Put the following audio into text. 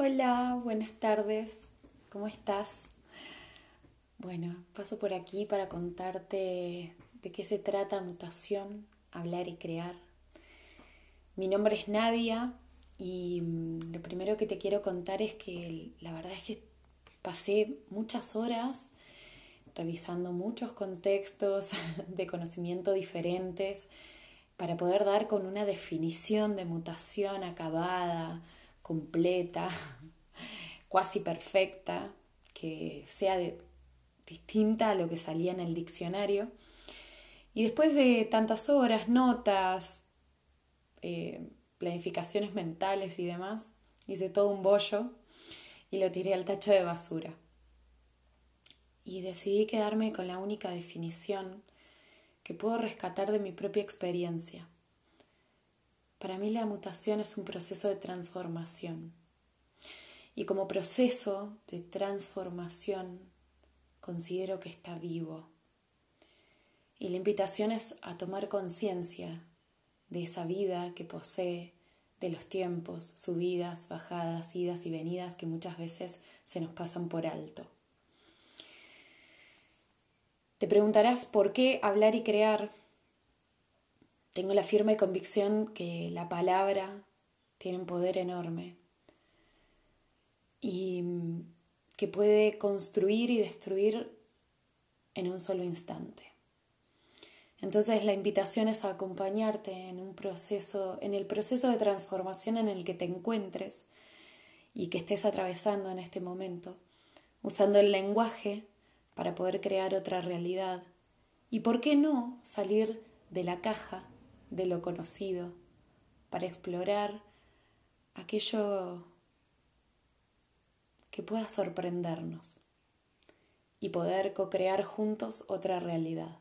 Hola, buenas tardes, ¿cómo estás? Bueno, paso por aquí para contarte de qué se trata mutación, hablar y crear. Mi nombre es Nadia y mm, lo primero que te quiero contar es que la verdad es que pasé muchas horas revisando muchos contextos de conocimiento diferentes para poder dar con una definición de mutación acabada, completa, cuasi perfecta, que sea distinta a lo que salía en el diccionario. Y después de tantas horas, notas, eh, planificaciones mentales y demás, hice todo un bollo y lo tiré al tacho de basura. Y decidí quedarme con la única definición que puedo rescatar de mi propia experiencia para mí la mutación es un proceso de transformación. Y como proceso de transformación considero que está vivo. Y la invitación es a tomar conciencia de esa vida que posee, de los tiempos, subidas, bajadas, idas y venidas que muchas veces se nos pasan por alto. Te preguntarás por qué hablar y crear tengo la firme convicción que la palabra tiene un poder enorme y que puede construir y destruir en un solo instante. Entonces la invitación es a acompañarte en un proceso, en el proceso de transformación en el que te encuentres y que estés atravesando en este momento, usando el lenguaje para poder crear otra realidad y, ¿por qué no, salir de la caja de lo conocido, para explorar aquello que pueda sorprendernos y poder co-crear juntos otra realidad.